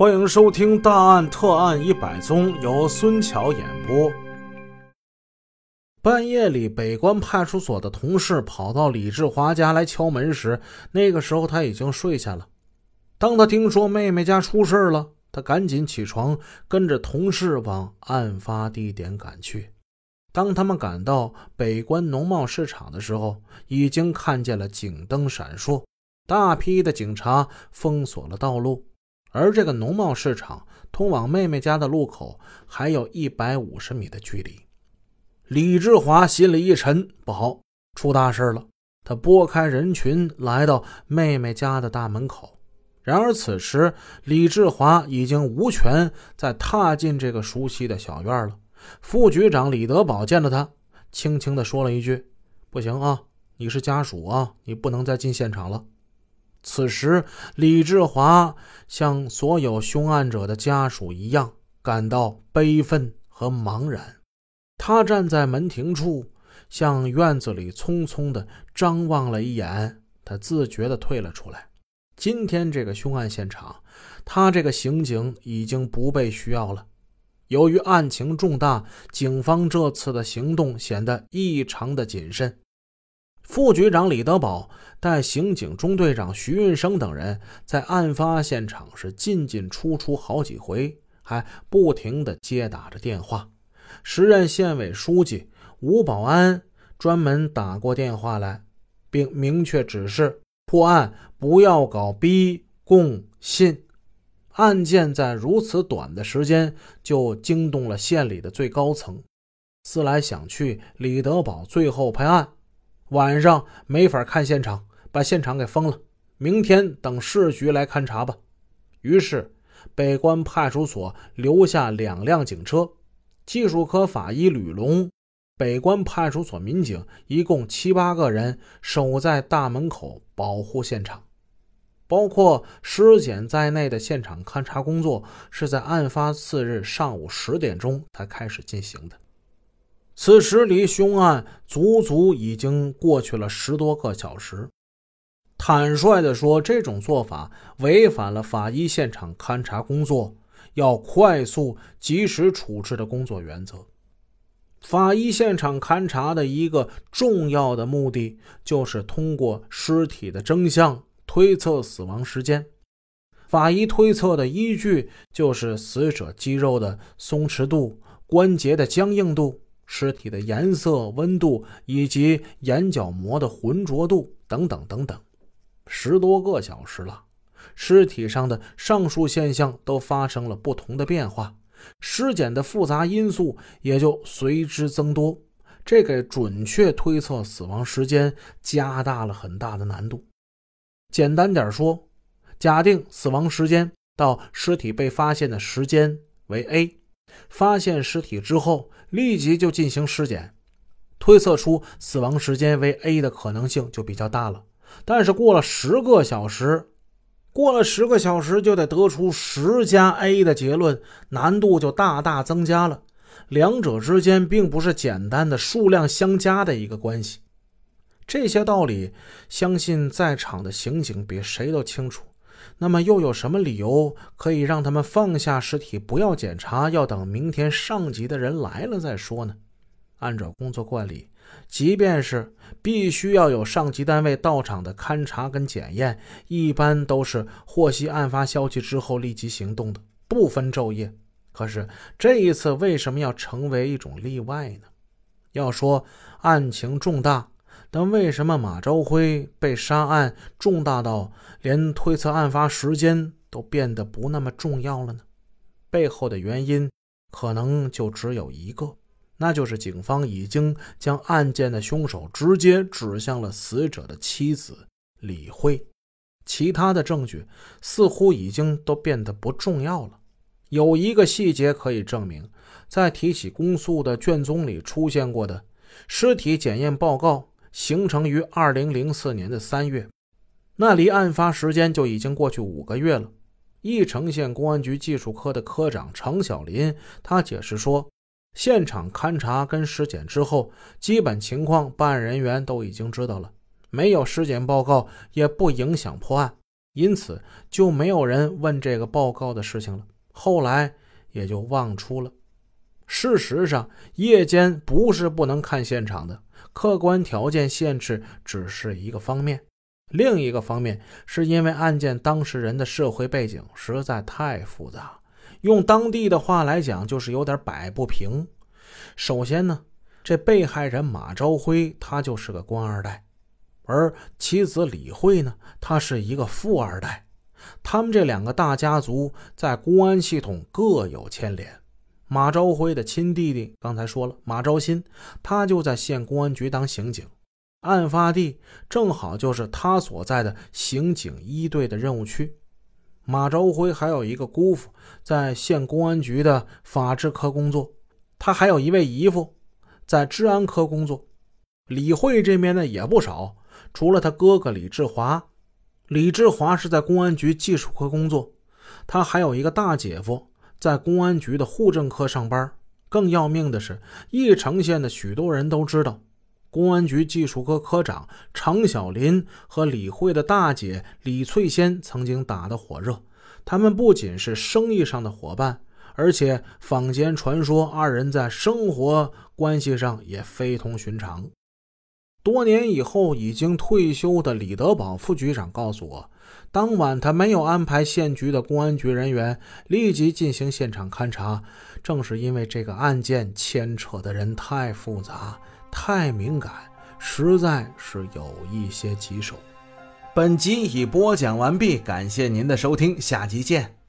欢迎收听《大案特案一百宗》，由孙桥演播。半夜里，北关派出所的同事跑到李志华家来敲门时，那个时候他已经睡下了。当他听说妹妹家出事了，他赶紧起床，跟着同事往案发地点赶去。当他们赶到北关农贸市场的时候，已经看见了警灯闪烁，大批的警察封锁了道路。而这个农贸市场通往妹妹家的路口还有一百五十米的距离，李志华心里一沉，不好，出大事了。他拨开人群，来到妹妹家的大门口。然而此时，李志华已经无权再踏进这个熟悉的小院了。副局长李德宝见了他，轻轻地说了一句：“不行啊，你是家属啊，你不能再进现场了。”此时，李志华像所有凶案者的家属一样，感到悲愤和茫然。他站在门庭处，向院子里匆匆地张望了一眼，他自觉地退了出来。今天这个凶案现场，他这个刑警已经不被需要了。由于案情重大，警方这次的行动显得异常的谨慎。副局长李德宝带刑警中队长徐运生等人在案发现场是进进出出好几回，还不停地接打着电话。时任县委书记吴保安专门打过电话来，并明确指示破案不要搞逼供信。案件在如此短的时间就惊动了县里的最高层。思来想去，李德宝最后拍案。晚上没法看现场，把现场给封了。明天等市局来勘察吧。于是，北关派出所留下两辆警车，技术科法医吕龙，北关派出所民警一共七八个人守在大门口保护现场。包括尸检在内的现场勘查工作是在案发次日上午十点钟才开始进行的。此时离凶案足足已经过去了十多个小时。坦率地说，这种做法违反了法医现场勘查工作要快速及时处置的工作原则。法医现场勘查的一个重要的目的，就是通过尸体的真相推测死亡时间。法医推测的依据就是死者肌肉的松弛度、关节的僵硬度。尸体的颜色、温度以及眼角膜的浑浊度等等等等，十多个小时了，尸体上的上述现象都发生了不同的变化，尸检的复杂因素也就随之增多，这给准确推测死亡时间加大了很大的难度。简单点说，假定死亡时间到尸体被发现的时间为 A。发现尸体之后，立即就进行尸检，推测出死亡时间为 A 的可能性就比较大了。但是过了十个小时，过了十个小时就得得出十加 A 的结论，难度就大大增加了。两者之间并不是简单的数量相加的一个关系。这些道理，相信在场的刑警比谁都清楚。那么又有什么理由可以让他们放下尸体不要检查，要等明天上级的人来了再说呢？按照工作惯例，即便是必须要有上级单位到场的勘查跟检验，一般都是获悉案发消息之后立即行动的，不分昼夜。可是这一次为什么要成为一种例外呢？要说案情重大。但为什么马朝辉被杀案重大到连推测案发时间都变得不那么重要了呢？背后的原因可能就只有一个，那就是警方已经将案件的凶手直接指向了死者的妻子李慧，其他的证据似乎已经都变得不重要了。有一个细节可以证明，在提起公诉的卷宗里出现过的尸体检验报告。形成于二零零四年的三月，那离案发时间就已经过去五个月了。义城县公安局技术科的科长程小林他解释说，现场勘查跟尸检之后，基本情况办案人员都已经知道了，没有尸检报告也不影响破案，因此就没有人问这个报告的事情了。后来也就忘出了。事实上，夜间不是不能看现场的，客观条件限制只是一个方面。另一个方面，是因为案件当事人的社会背景实在太复杂，用当地的话来讲，就是有点摆不平。首先呢，这被害人马朝辉他就是个官二代，而妻子李慧呢，她是一个富二代，他们这两个大家族在公安系统各有牵连。马朝辉的亲弟弟刚才说了，马朝新，他就在县公安局当刑警。案发地正好就是他所在的刑警一队的任务区。马朝辉还有一个姑父在县公安局的法制科工作，他还有一位姨父在治安科工作。李慧这边呢也不少，除了他哥哥李志华，李志华是在公安局技术科工作，他还有一个大姐夫在公安局的户政科上班。更要命的是，义城县的许多人都知道。公安局技术科科长常小林和李慧的大姐李翠仙曾经打得火热，他们不仅是生意上的伙伴，而且坊间传说二人在生活关系上也非同寻常。多年以后，已经退休的李德宝副局长告诉我，当晚他没有安排县局的公安局人员立即进行现场勘查，正是因为这个案件牵扯的人太复杂。太敏感，实在是有一些棘手。本集已播讲完毕，感谢您的收听，下集见。